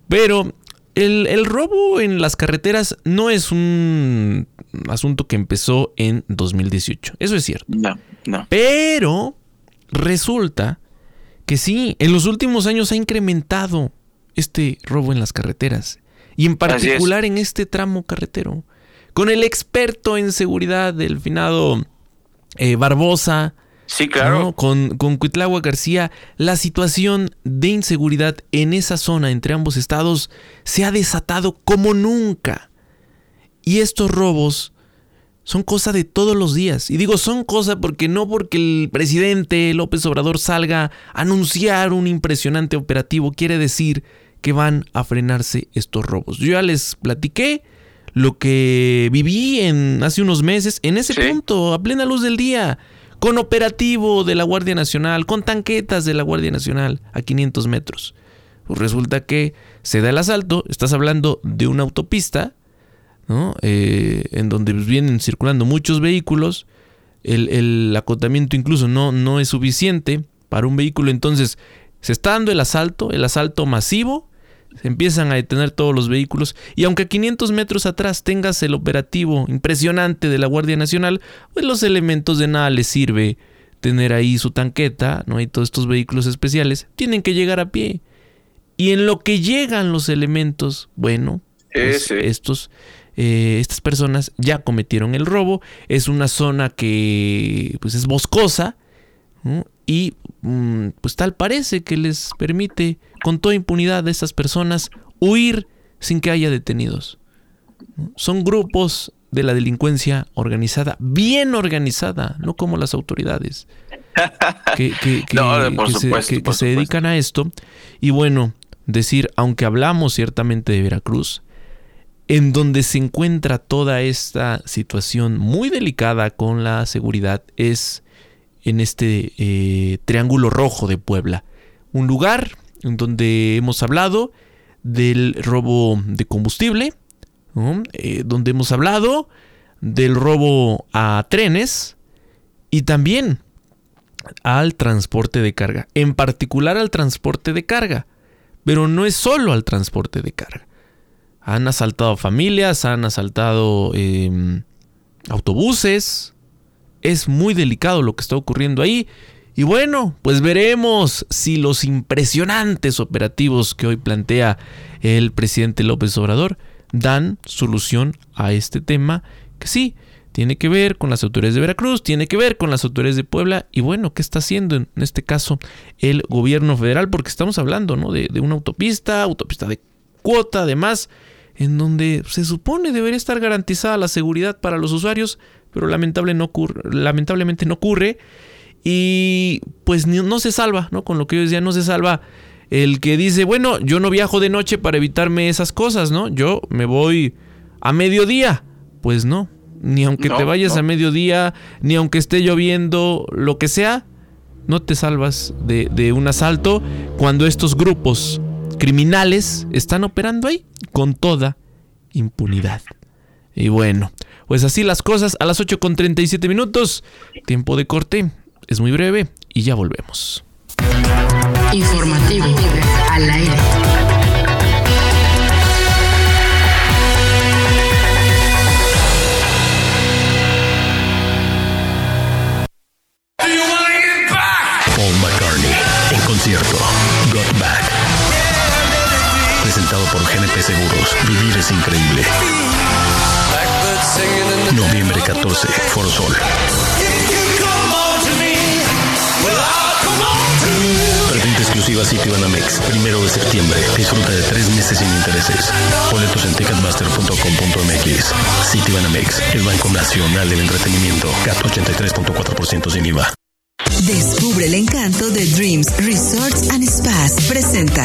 pero el, robo en las carreteras no es un asunto que empezó en 2018. Eso es cierto. No, no. Pero resulta que sí, en los últimos años ha incrementado este robo en las carreteras. Y en particular en este tramo carretero con el experto en seguridad del finado eh, Barbosa. Sí, claro. Con, con Cuitlagua García, la situación de inseguridad en esa zona entre ambos estados se ha desatado como nunca. Y estos robos son cosa de todos los días. Y digo son cosa porque no porque el presidente López Obrador salga a anunciar un impresionante operativo quiere decir que van a frenarse estos robos. Yo ya les platiqué lo que viví en hace unos meses en ese punto, a plena luz del día, con operativo de la Guardia Nacional, con tanquetas de la Guardia Nacional a 500 metros. Pues resulta que se da el asalto, estás hablando de una autopista, ¿no? Eh, en donde vienen circulando muchos vehículos, el, el, acotamiento incluso no, no es suficiente para un vehículo, entonces se está dando el asalto, el asalto masivo, se empiezan a detener todos los vehículos. Y aunque a 500 metros atrás tengas el operativo impresionante de la Guardia Nacional, pues los elementos de nada les sirve tener ahí su tanqueta, no hay todos estos vehículos especiales, tienen que llegar a pie. Y en lo que llegan los elementos, bueno, pues estos eh, estas personas ya cometieron el robo. Es una zona que pues es boscosa y mm, pues tal parece que les permite con toda impunidad a estas personas huir sin que haya detenidos. Son grupos de la delincuencia organizada, bien organizada, no como las autoridades, que, se dedican a esto. Y bueno, decir, aunque hablamos ciertamente de Veracruz, en donde se encuentra toda esta situación muy delicada con la seguridad es en este eh, Triángulo Rojo de Puebla. Un lugar en donde hemos hablado del robo de combustible, eh, donde hemos hablado del robo a trenes y también al transporte de carga, en particular al transporte de carga, pero no es solo al transporte de carga. Han asaltado familias, han asaltado em, autobuses. Es muy delicado lo que está ocurriendo ahí. Y bueno, pues veremos si los impresionantes operativos que hoy plantea el presidente López Obrador dan solución a este tema que sí, tiene que ver con las autoridades de Veracruz, tiene que ver con las autoridades de Puebla y bueno, ¿qué está haciendo en este caso el gobierno federal? Porque estamos hablando ¿no? de, de una autopista, autopista de cuota, además, en donde se supone debería estar garantizada la seguridad para los usuarios, pero lamentable no ocurre, lamentablemente no ocurre. Y pues no se salva, ¿no? Con lo que yo decía, no se salva el que dice, bueno, yo no viajo de noche para evitarme esas cosas, ¿no? Yo me voy a mediodía. Pues no, ni aunque te vayas a mediodía, ni aunque esté lloviendo, lo que sea, no te salvas de, de un asalto cuando estos grupos criminales están operando ahí con toda impunidad. Y bueno, pues así las cosas a las 8 con 37 minutos. Tiempo de corte es muy breve y ya volvemos. Informativo al aire. Foro Sol. Presente exclusiva Citibanamex, primero de septiembre. Disfruta de tres meses sin intereses. Boletos en ticketmaster.com.mx. Citibanamex, el Banco Nacional del Entretenimiento. CAT 83.4% sin IVA. Descubre el encanto de Dreams Resorts and Spas. Presenta.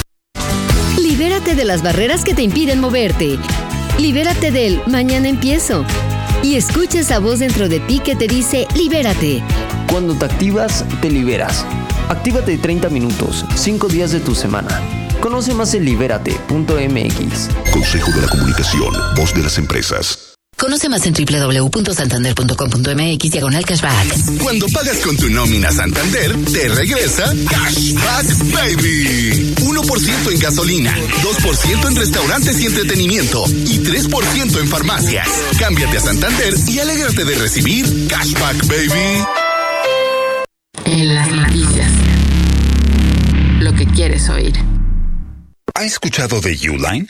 Libérate de las barreras que te impiden moverte. Libérate del mañana empiezo. Y escucha esa voz dentro de ti que te dice libérate. Cuando te activas, te liberas. Actívate 30 minutos, 5 días de tu semana. Conoce más en libérate.mx. Consejo de la Comunicación, voz de las empresas. Conoce más en www.santander.com.mx diagonal cashback. Cuando pagas con tu nómina Santander, te regresa Cashback Baby. 1% en gasolina, 2% en restaurantes y entretenimiento y 3% en farmacias. Cámbiate a Santander y alégrate de recibir Cashback Baby. En las noticias. Lo que quieres oír. ¿Ha escuchado de Uline?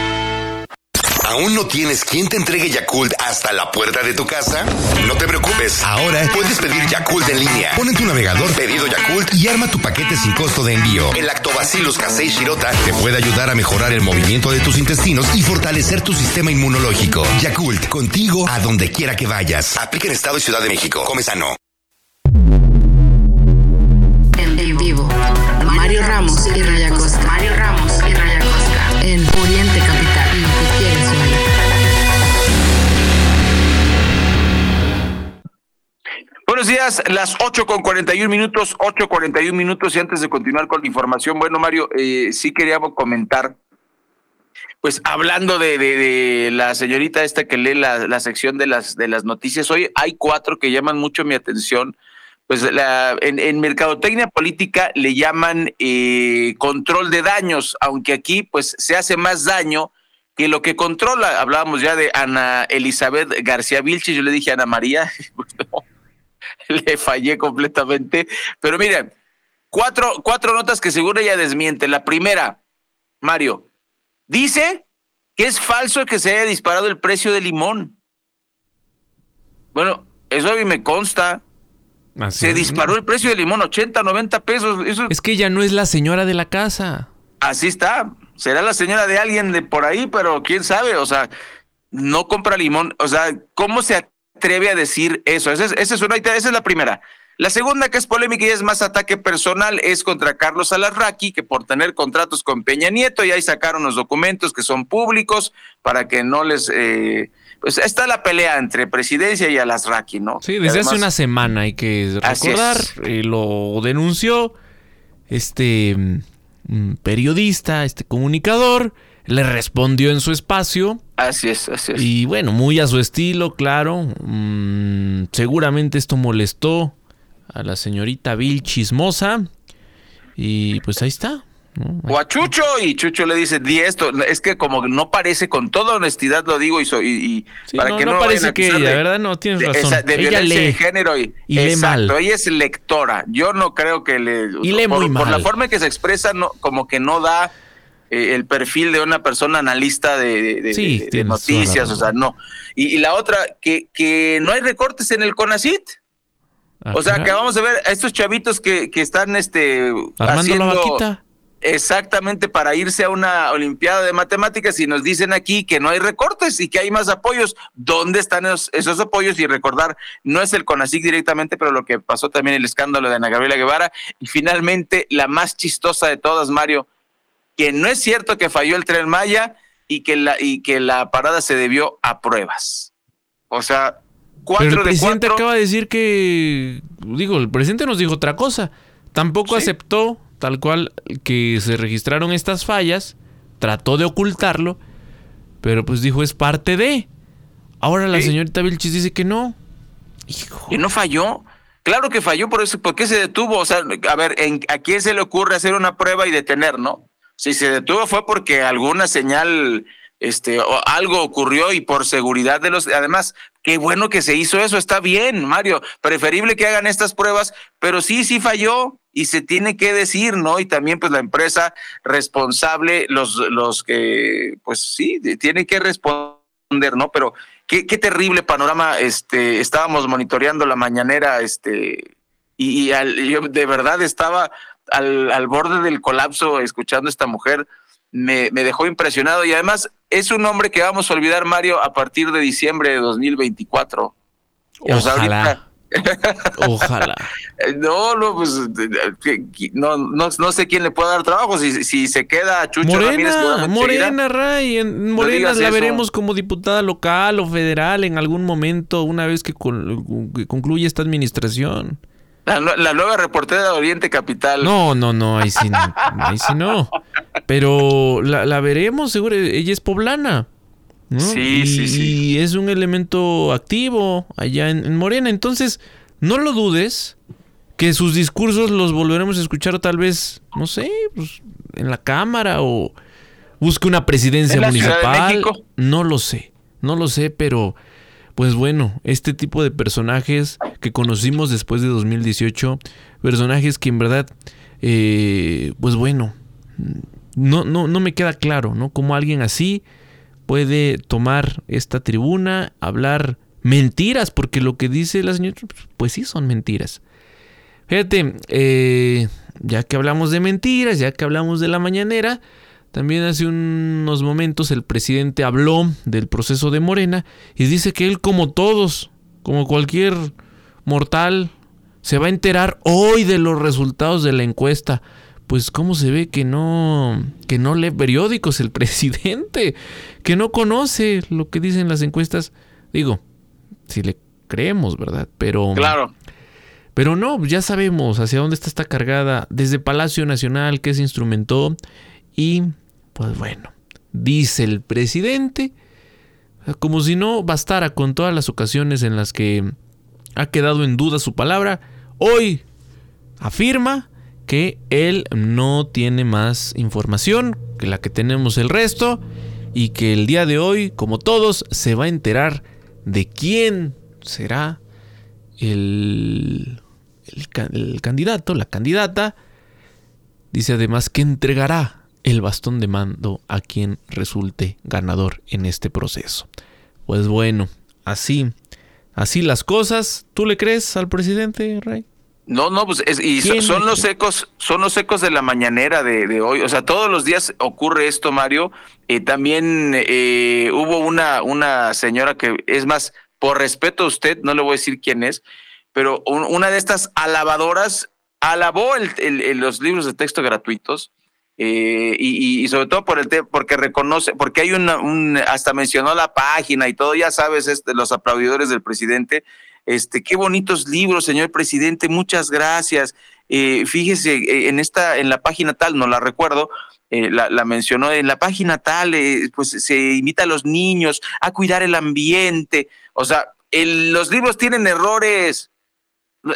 ¿Aún no tienes quien te entregue Yakult hasta la puerta de tu casa? No te preocupes. Ahora puedes pedir Yakult en línea. Pon en tu navegador pedido Yakult y arma tu paquete sin costo de envío. El Lactobacillus casei shirota te puede ayudar a mejorar el movimiento de tus intestinos y fortalecer tu sistema inmunológico. Yakult, contigo a donde quiera que vayas. Aplica en Estado y Ciudad de México. Come sano. En vivo. Mario Ramos y Raya Costa. Mario Ramos y Raya Costa. En Oriente días, las 8 con 41 minutos, 8 41 minutos y antes de continuar con la información, bueno Mario, eh, sí queríamos comentar, pues hablando de, de- de la señorita esta que lee la, sección de las, de las noticias, hoy hay cuatro que llaman mucho mi atención, pues la, en, en mercadotecnia política le llaman eh, control de daños, aunque aquí pues se hace más daño que lo que controla, hablábamos ya de Ana Elizabeth García Vilches, yo le dije Ana María, le fallé completamente. Pero miren, cuatro, cuatro notas que seguro ella desmiente. La primera, Mario, dice que es falso que se haya disparado el precio del limón. Bueno, eso a mí me consta. Así Se es. disparó el precio del limón, 80, 90 pesos. Eso, Es que ella no es la señora de la casa. Así está. Será la señora de alguien de por ahí, pero quién sabe. O sea, no compra limón. O sea, ¿cómo se atreve a decir eso? Esa es, esa es una, esa es la primera. La segunda, que es polémica y es más ataque personal, es contra Carlos Alarraqui, que por tener contratos con Peña Nieto, y ahí sacaron los documentos que son públicos para que no les. eh, pues está la pelea entre presidencia y Alarraqui, ¿no? Sí, desde hace una semana hay que recordar, eh, lo denunció este mm, periodista, este comunicador, le respondió en su espacio. Así es, así es. Y bueno, muy a su estilo, claro. Mm, seguramente esto molestó a la señorita Bill Chismosa. Y pues ahí está. ¿no? O a Chucho y Chucho le dice, di esto. Es que como no parece, con toda honestidad lo digo y, so- y, y Sí, para no, que no no, parece a que ella, de- ¿verdad? No, tienes de, razón. esa- de Ella lee de género y, y lee exacto, mal. ella es lectora. Yo no creo que le Y lee por, muy por la mal. forma en que se expresa, no, como que no da eh, el perfil de una persona analista de, Sí, noticias, o sea, no. Y, y la otra, que, que no hay recortes en el CONACIT. O sea, que vamos a ver a estos chavitos que, que están este, Armando la vaquita. exactamente para irse a una Olimpiada de Matemáticas y nos dicen aquí que no hay recortes y que hay más apoyos. ¿Dónde están esos, esos apoyos? Y recordar, no es el CONACIC directamente, pero lo que pasó también el escándalo de Ana Gabriela Guevara. Y finalmente, la más chistosa de todas, Mario, que no es cierto que falló el tren Maya y que la, y que la parada se debió a pruebas. O sea, cuatro Pero el de presidente cuatro. acaba de decir que. Digo, el presidente nos dijo otra cosa. Tampoco aceptó, tal cual, que se registraron estas fallas. Trató de ocultarlo. Pero pues dijo, es parte de. Ahora la Sí. señorita Vilchis dice que no. Y no falló. Claro que falló, por eso, ¿por qué se detuvo? O sea, a ver, ¿en- ¿a quién se le ocurre hacer una prueba y detener, no? Si se detuvo fue porque alguna señal, este, o algo ocurrió y por seguridad de los, además, qué bueno que se hizo eso, está bien, Mario, preferible que hagan estas pruebas, pero sí, sí falló y se tiene que decir, ¿no? Y también, pues, la empresa responsable, los, los que, pues sí, tiene que responder, ¿no? Pero qué, qué terrible panorama, este, estábamos monitoreando la mañanera, este, y, yo de verdad estaba al, al borde del colapso escuchando a esta mujer, me, me dejó impresionado y además es un nombre que vamos a olvidar, Mario, a partir de diciembre de 2024. Ojalá. Ojalá. No, no, pues no, no, no, sé quién le puede dar trabajo. Si, si se queda Chucho Morena, Morena, Ray. En Morena la veremos como diputada local o federal en algún momento, una vez que, concluye esta administración. La, nueva reportera de Oriente Capital. No, no, no, ahí sí no. Ahí sí no. Pero la, la veremos, seguro. Ella es poblana. Sí, sí, sí. Y es un elemento activo allá en, Morena. Entonces, no lo dudes que sus discursos los volveremos a escuchar tal vez, no sé, pues, en la Cámara o busque una presidencia municipal. No lo sé, no lo sé, pero pues bueno, este tipo de personajes que conocimos después de 2018, personajes que en verdad, eh, pues bueno, no, no, no me queda claro, ¿no? Como alguien así puede tomar esta tribuna, hablar mentiras, porque lo que dice la señora, pues sí son mentiras. Fíjate, eh, ya que hablamos de mentiras, ya que hablamos de la mañanera, también hace unos momentos el presidente habló del proceso de Morena y dice que él, como todos, como cualquier mortal, se va a enterar hoy de los resultados de la encuesta pues cómo se ve que no que no lee periódicos el presidente, que no conoce lo que dicen las encuestas. Digo, si le creemos, ¿verdad? Pero Claro. Pero no, ya sabemos hacia dónde está esta cargada desde Palacio Nacional que se instrumentó y pues bueno, dice el presidente como si no bastara con todas las ocasiones en las que ha quedado en duda su palabra, hoy afirma que él no tiene más información que la que tenemos el resto y que el día de hoy, como todos, se va a enterar de quién será el, el, candidato, la candidata. Dice además que entregará el bastón de mando a quien resulte ganador en este proceso. Pues bueno, así, así las cosas. ¿Tú le crees al presidente, Rey? No, no, pues y son, los ecos, son los ecos de la mañanera de, hoy. O sea, todos los días ocurre esto, Mario. Eh, también eh, hubo una, una señora que, es más, por respeto a usted, no le voy a decir quién es, pero una de estas alabadoras alabó el, los libros de texto gratuitos. Eh, y, sobre todo por el porque reconoce, porque hay una, un, hasta mencionó la página y todo, ya sabes, este, los aplaudidores del presidente, este, qué bonitos libros, señor presidente, muchas gracias. Eh, fíjese, eh, en esta, en la página tal, no la recuerdo, eh, la, mencionó, en la página tal, pues se invita a los niños a cuidar el ambiente. O sea, los libros tienen errores.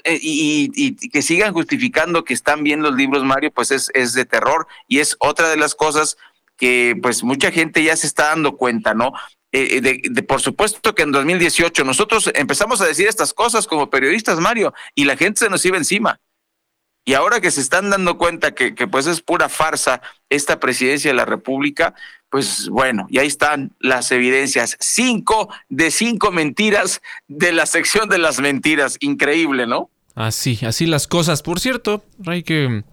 Y, que sigan justificando que están bien los libros, Mario, pues es, es de terror. Y es otra de las cosas que pues mucha gente ya se está dando cuenta, ¿no? Eh, de, por supuesto que en 2018 nosotros empezamos a decir estas cosas como periodistas, Mario, y la gente se nos iba encima. Y ahora que se están dando cuenta que, que pues es pura farsa esta presidencia de la República, pues bueno, y ahí están las evidencias. Cinco de cinco mentiras de la sección de las mentiras. Increíble, ¿no? Así, así las cosas. Por cierto, hay que...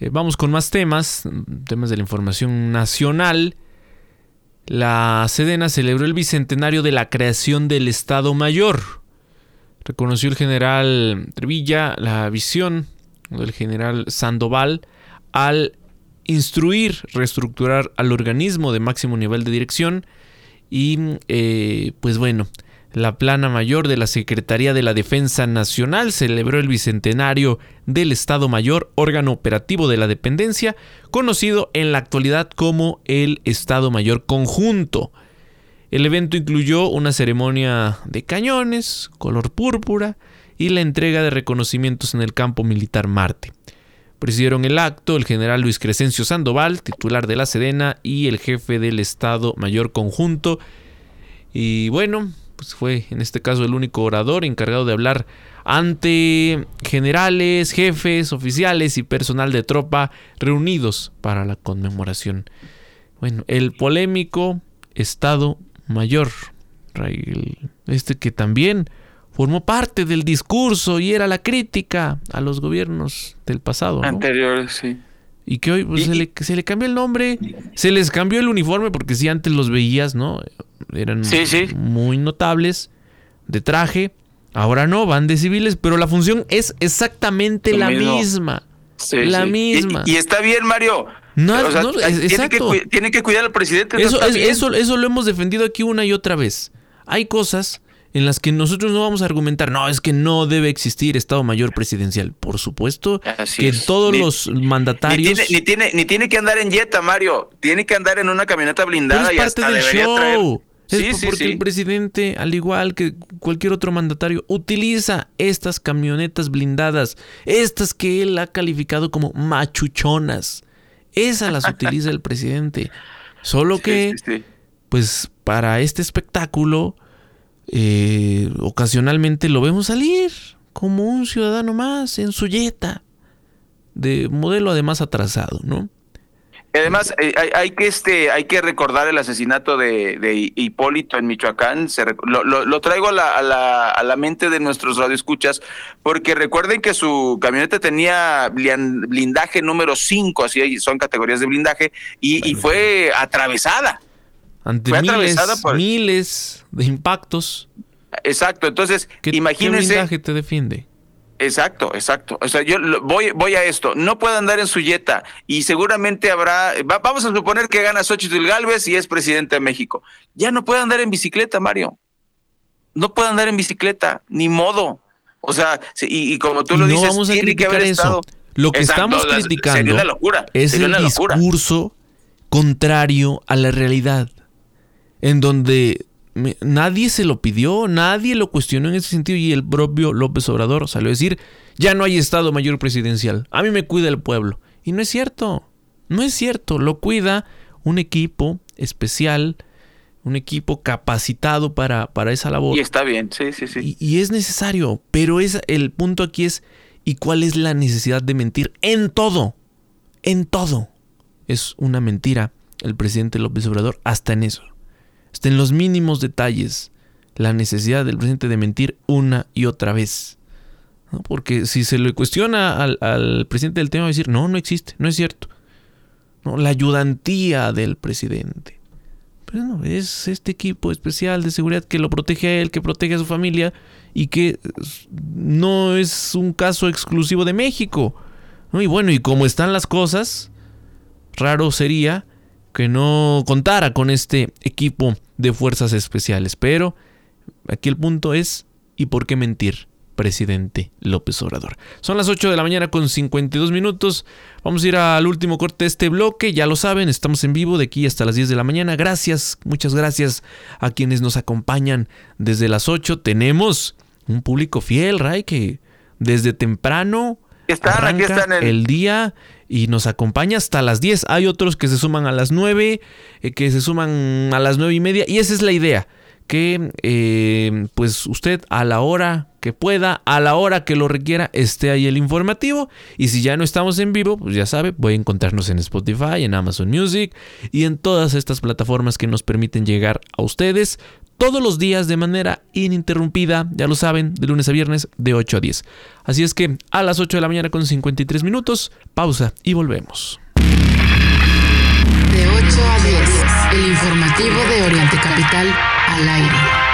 Eh, vamos con más temas, temas de la información nacional. La Sedena celebró el bicentenario de la creación del Estado Mayor. Reconoció el general Trevilla la visión del general Sandoval al instruir, reestructurar al organismo de máximo nivel de dirección y eh, pues bueno, la plana mayor de la Secretaría de la Defensa Nacional celebró el bicentenario del Estado Mayor, órgano operativo de la dependencia, conocido en la actualidad como el Estado Mayor Conjunto. El evento incluyó una ceremonia de cañones, color púrpura, y la entrega de reconocimientos en el campo militar Marte. Presidieron el acto el general Luis Crescencio Sandoval, titular de la Sedena, y el jefe del Estado Mayor Conjunto. Y bueno, pues fue en este caso el único orador encargado de hablar ante generales, jefes, oficiales y personal de tropa reunidos para la conmemoración. Bueno, el polémico Estado Mayor, este que también formó parte del discurso y era la crítica a los gobiernos del pasado. Anteriores, sí. Y que hoy pues, se, le, se le cambió el nombre, se les cambió el uniforme, porque si antes los veías, ¿no? Eran muy notables, de traje. Ahora no, van de civiles, pero la función es exactamente la misma. la misma. Y, está bien, Mario. No, tiene, que, tiene, que, cuidar al presidente. Eso, eso, eso lo hemos defendido aquí una y otra vez. Hay cosas en las que nosotros no vamos a argumentar, no, es que no debe existir Estado Mayor Presidencial. Por supuesto que todos los mandatarios... Ni tiene, ni tiene, que andar en Jetta, Mario. Tiene que andar en una camioneta blindada es parte del show. Es porque el presidente, al igual que cualquier otro mandatario, utiliza estas camionetas blindadas, estas que él ha calificado como machuchonas. Esas las utiliza el presidente. Solo que, pues, para este espectáculo, eh, ocasionalmente lo vemos salir como un ciudadano más en su yeta, de modelo además atrasado, ¿no? Además, eh, hay, que este, hay que recordar el asesinato de, Hipólito en Michoacán. lo, traigo a la, a, la, mente de nuestros radioescuchas, porque recuerden que su camioneta tenía blindaje número 5, así son categorías de blindaje, y, fue atravesada. Ante miles, miles de impactos. Exacto, entonces, imagínense. ¿Qué blindaje te defiende? Exacto, exacto. O sea, yo voy, voy a esto. No puede andar en su yeta y seguramente habrá. vamos a suponer que gana Xochitl Galvez y es presidente de México. Ya no puede andar en bicicleta, Mario. No puede andar en bicicleta, ni modo. O sea, y, como tú lo dices, vamos a tiene que haber eso. Lo que estamos criticando es el discurso contrario a la realidad, en donde nadie se lo pidió, nadie lo cuestionó en ese sentido y el propio López Obrador salió a decir, ya no hay Estado Mayor Presidencial, a mí me cuida el pueblo. Y no es cierto, no es cierto, lo cuida un equipo especial, un equipo capacitado para, para esa labor. Y está bien, sí, sí, sí. Y, es necesario, pero es, el punto aquí es, ¿y cuál es la necesidad de mentir? En todo, en todo. Es una mentira el presidente López Obrador, hasta en eso hasta en los mínimos detalles, la necesidad del presidente de mentir una y otra vez. Porque si se le cuestiona al, presidente del tema, va a decir, no, no existe, no es cierto. No, la ayudantía del presidente. Pero no, es este equipo especial de seguridad que lo protege a él, que protege a su familia y que no es un caso exclusivo de México. Y bueno, y como están las cosas, raro sería que no contara con este equipo de fuerzas especiales. Pero aquí el punto es, ¿y por qué mentir? presidente López Obrador. Son las 8 de la mañana con 52 minutos. Vamos a ir al último corte de este bloque. Ya lo saben, estamos en vivo de aquí hasta las 10 de la mañana. Gracias, muchas gracias a quienes nos acompañan desde las 8. Tenemos un público fiel, Ray, que desde temprano están, aquí están el día y nos acompaña hasta las 10. Hay otros que se suman a las 9, eh, que se suman a las 9 y media. Y esa es la idea, que eh, pues usted a la hora que pueda, a la hora que lo requiera, esté ahí el informativo. Y si ya no estamos en vivo, pues ya sabe, voy a encontrarnos en Spotify, en Amazon Music y en todas estas plataformas que nos permiten llegar a ustedes todos los días de manera ininterrumpida, ya lo saben, de lunes a viernes de 8 a 10. Así es que a las 8 de la mañana con 53 minutos, pausa y volvemos. De 8 a 10, el informativo de Oriente Capital al aire.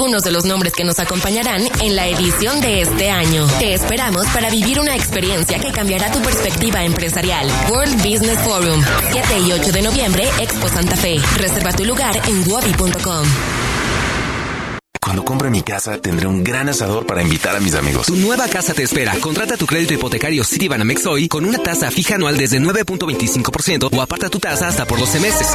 algunos de los nombres que nos acompañarán en la edición de este año. Te esperamos para vivir una experiencia que cambiará tu perspectiva empresarial. World Business Forum, 7 y 8 de noviembre, Expo Santa Fe. Reserva tu lugar en wabi.com. Cuando compre mi casa, tendré un gran asador para invitar a mis amigos. Tu nueva casa te espera. Contrata tu crédito hipotecario Citibanamex hoy con una tasa fija anual desde 9.25% o aparta tu tasa hasta por 12 meses.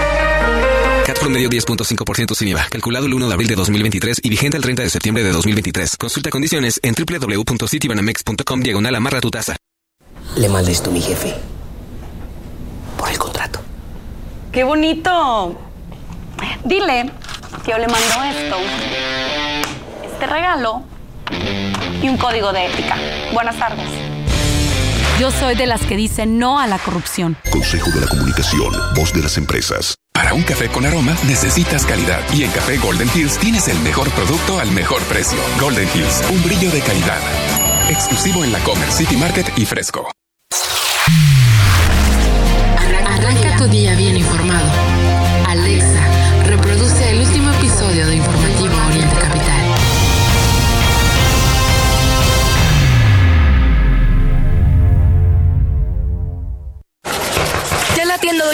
promedio 10.5% sin IVA, calculado el 1 de abril de 2023 y vigente el 30 de septiembre de 2023. Consulta condiciones en www.citibanamex.com diagonal amarra tu tasa. Le mandé esto a mi jefe. Por el contrato. ¡Qué bonito! Dile yo le mando esto, este regalo y un código de ética. Buenas tardes. Yo soy de las que dicen no a la corrupción. Consejo de la Comunicación, voz de las empresas. Para un café con aroma necesitas calidad y en Café Golden Hills tienes el mejor producto al mejor precio. Golden Hills, un brillo de calidad. Exclusivo en la Comer City Market y Fresco. Arranca tu día bien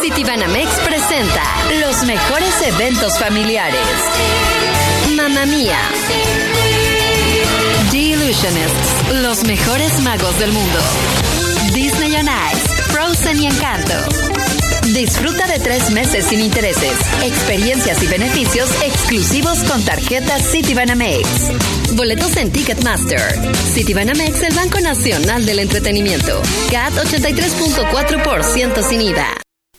Citibanamex presenta los mejores eventos familiares. Mamma Mía. The Illusionists, los mejores magos del mundo. Disney on Ice, Frozen y Encanto. Disfruta de tres meses sin intereses, experiencias y beneficios exclusivos con tarjetas Citibanamex. Boletos en Ticketmaster. Citibanamex, el Banco Nacional del Entretenimiento. CAT 83.4% sin IVA.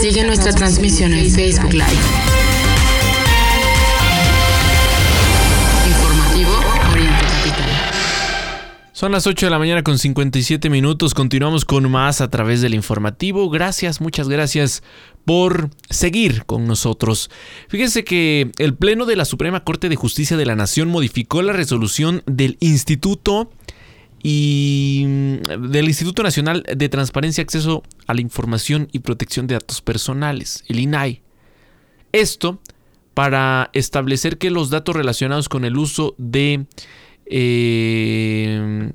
Sigue nuestra transmisión en Facebook Live. Informativo Oriente Capital. Son las 8 de la mañana con 57 minutos. Continuamos con más a través del informativo. Gracias, muchas gracias por seguir con nosotros. Fíjense que el Pleno de la Suprema Corte de Justicia de la Nación modificó la resolución del Instituto y del Instituto Nacional de Transparencia, Acceso a la Información y Protección de Datos Personales, el INAI. Esto para establecer que los datos relacionados con el uso de eh,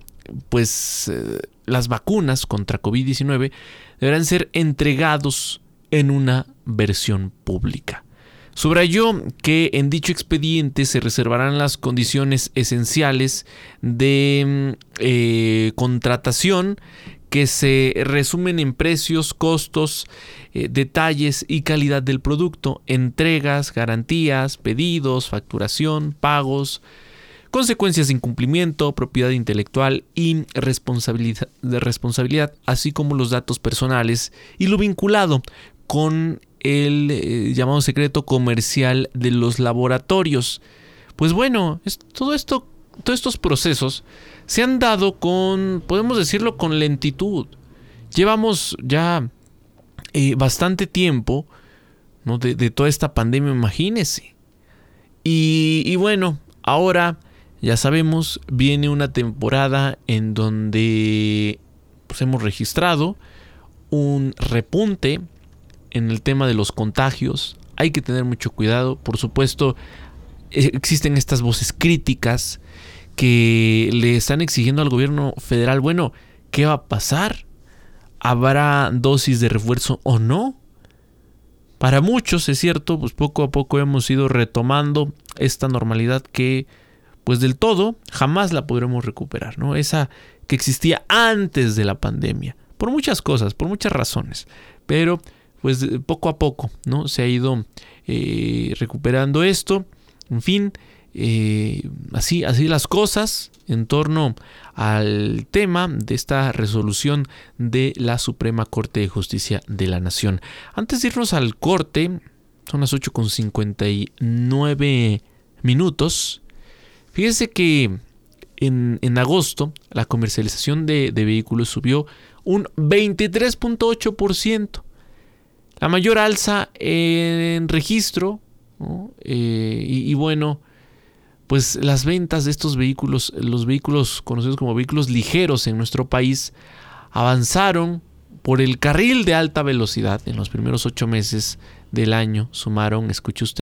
pues eh, las vacunas contra COVID-19 deberán ser entregados en una versión pública. Subrayó que en dicho expediente se reservarán las condiciones esenciales de eh, contratación que se resumen en precios, costos, eh, detalles y calidad del producto, entregas, garantías, pedidos, facturación, pagos, consecuencias de incumplimiento, propiedad intelectual y responsabilidad, responsabilidad, así como los datos personales y lo vinculado con el eh, llamado secreto comercial de los laboratorios. Pues bueno, es, todo esto, todos estos procesos se han dado con, podemos decirlo, con lentitud. Llevamos ya eh, bastante tiempo ¿no? de, toda esta pandemia, imagínense. Y, y bueno, ahora ya sabemos, viene una temporada en donde pues, hemos registrado un repunte en el tema de los contagios. Hay que tener mucho cuidado. Por supuesto, eh, existen estas voces críticas que le están exigiendo al gobierno federal, bueno, ¿qué va a pasar? ¿Habrá dosis de refuerzo o no? Para muchos, es cierto, pues poco a poco hemos ido retomando esta normalidad que, pues del todo, jamás la podremos recuperar, ¿no? Esa que existía antes de la pandemia, por muchas cosas, por muchas razones, pero pues poco a poco, ¿no? Se ha ido eh, recuperando esto. En fin, eh, así, así las cosas en torno al tema de esta resolución de la Suprema Corte de Justicia de la Nación. Antes de irnos al corte, Son las 8 con 59 minutos. Fíjese que en, en agosto la comercialización de, de vehículos subió un 23.8%. La mayor alza en registro. Eh, y, y, bueno, pues las ventas de estos vehículos, los vehículos conocidos como vehículos ligeros en nuestro país, avanzaron por el carril de alta velocidad en los primeros ocho meses del año. Sumaron, escuche usted,